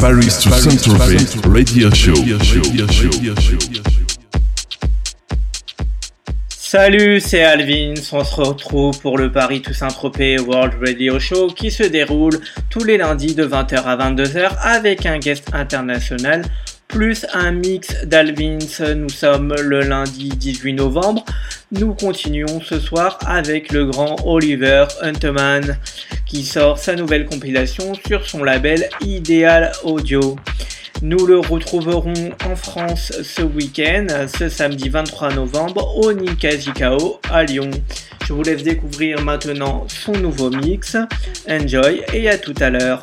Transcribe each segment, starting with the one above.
Paris to Saint-Tropez Radio Show. Salut, c'est Alvin. On se retrouve pour le Paris to Saint-Tropez World Radio Show qui se déroule tous les lundis de 20h à 22h avec un guest international plus un mix d'Alvins. Nous sommes le lundi 18 novembre. Nous continuons ce soir avec le grand Oliver Hunteman qui sort sa nouvelle compilation sur son label Ideal Audio. Nous le retrouverons en France ce week-end, ce samedi 23 novembre, au Nikajikao à Lyon. Je vous laisse découvrir maintenant son nouveau mix. Enjoy et à tout à l'heure.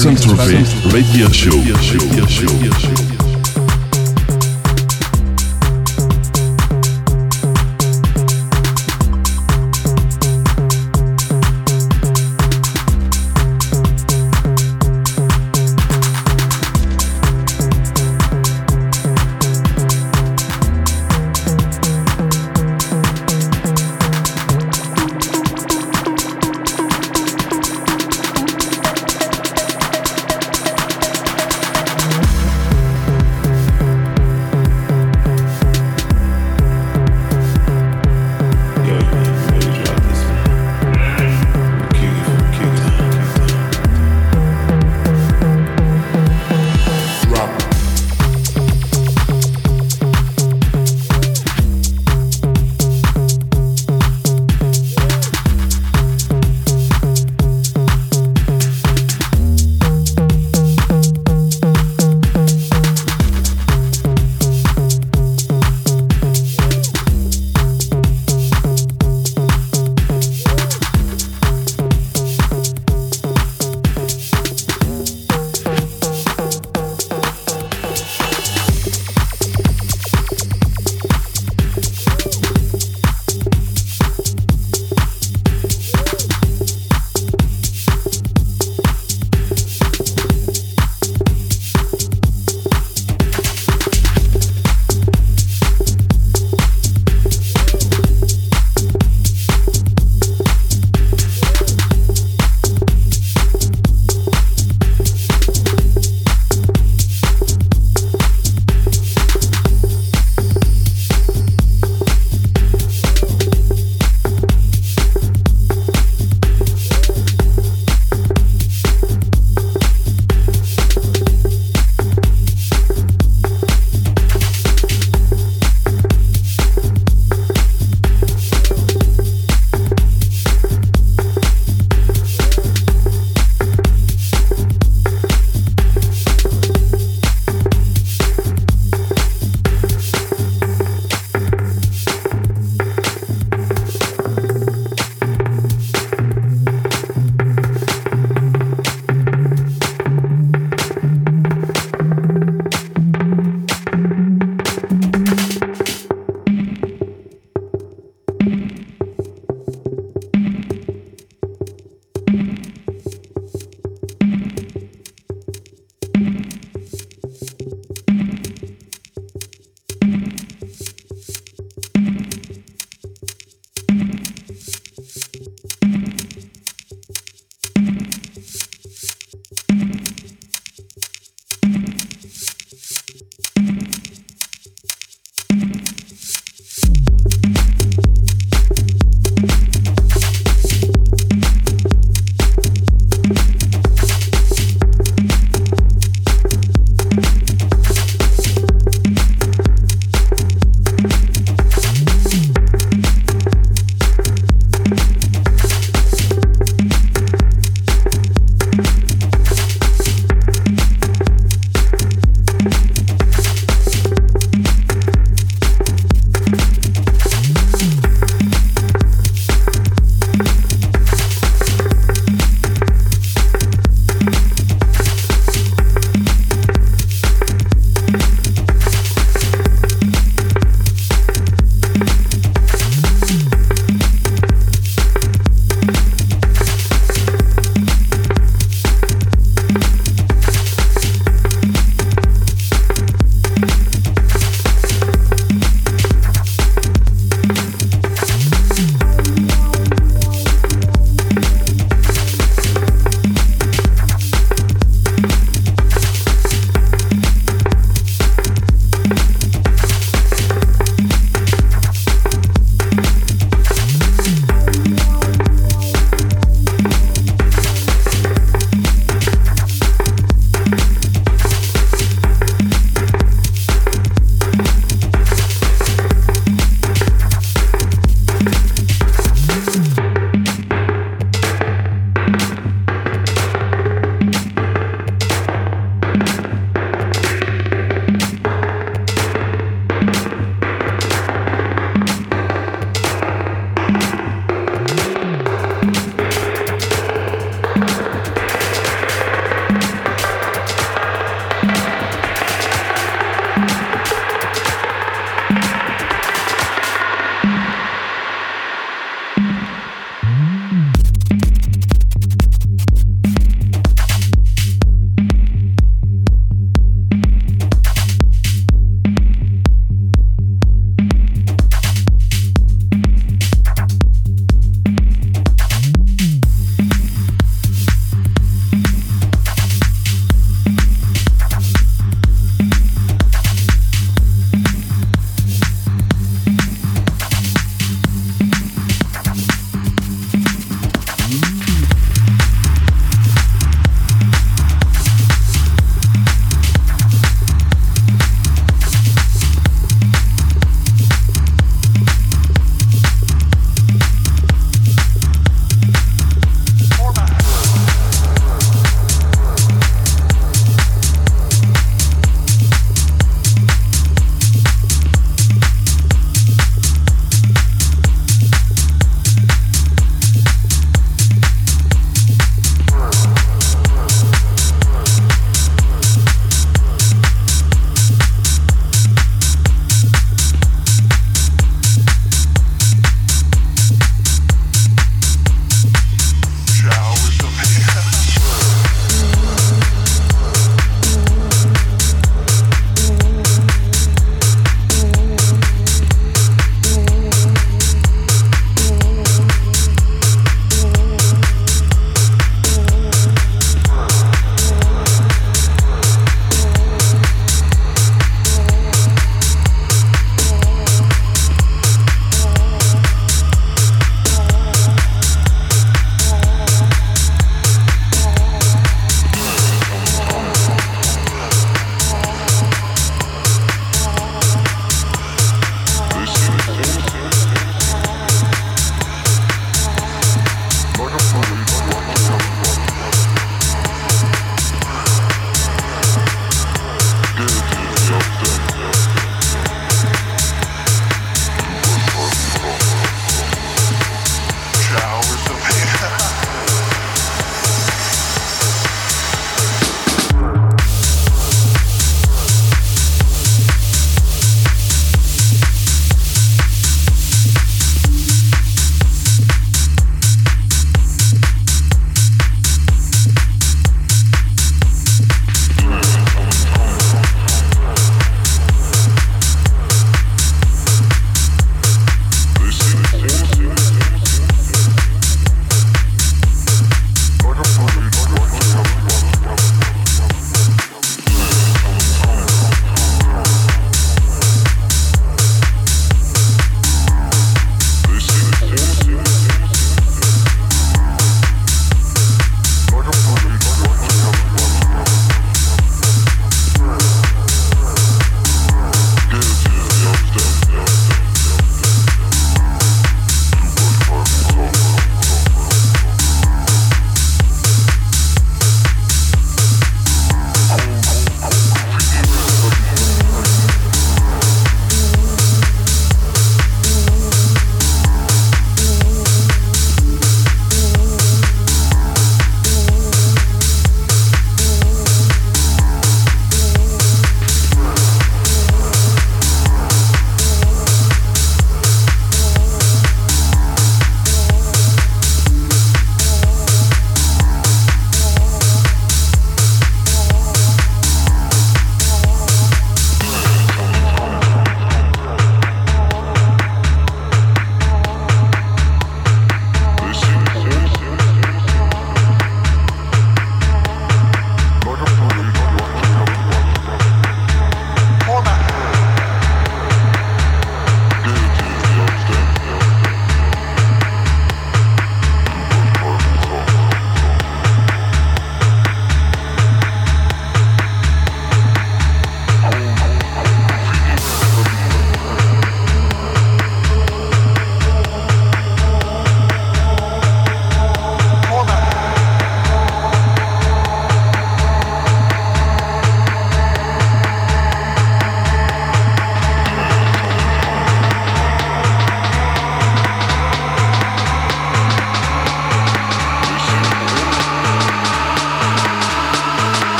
Saint-Tropez Radio Show. Paris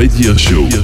Radio Show.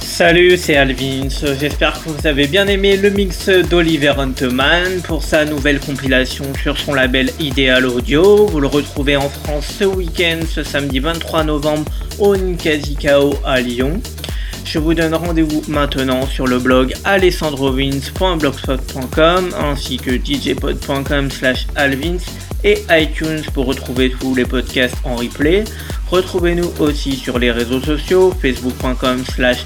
Salut, c'est Alvin. J'espère que vous avez bien aimé le mix d'Oliver Hunteman pour sa nouvelle compilation sur son label Ideal Audio. Vous le retrouvez en France ce week-end, ce samedi 23 novembre au Nkazikao à Lyon. Je vous donne rendez-vous maintenant sur le blog alessandrovins.blogspot.com ainsi que djpod.com slash alvins et iTunes pour retrouver tous les podcasts en replay. Retrouvez-nous aussi sur les réseaux sociaux, facebook.com slash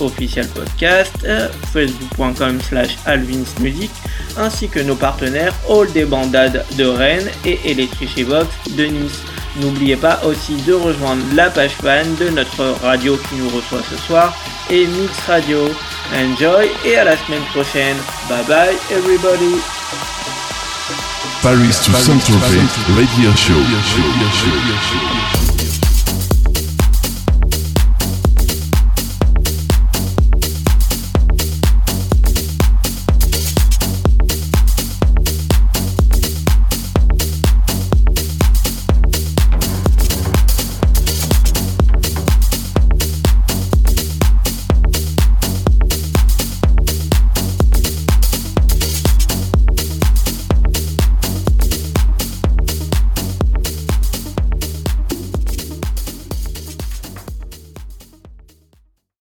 official podcast, euh, facebook.com slash alvinsmusic, ainsi que nos partenaires All des Bandades de Rennes et Electricity Box de Nice. N'oubliez pas aussi de rejoindre la page fan de notre radio qui nous reçoit ce soir et Mix Radio. Enjoy et à la semaine prochaine. Bye bye everybody. Paris to Saint-Tropez Radio Show.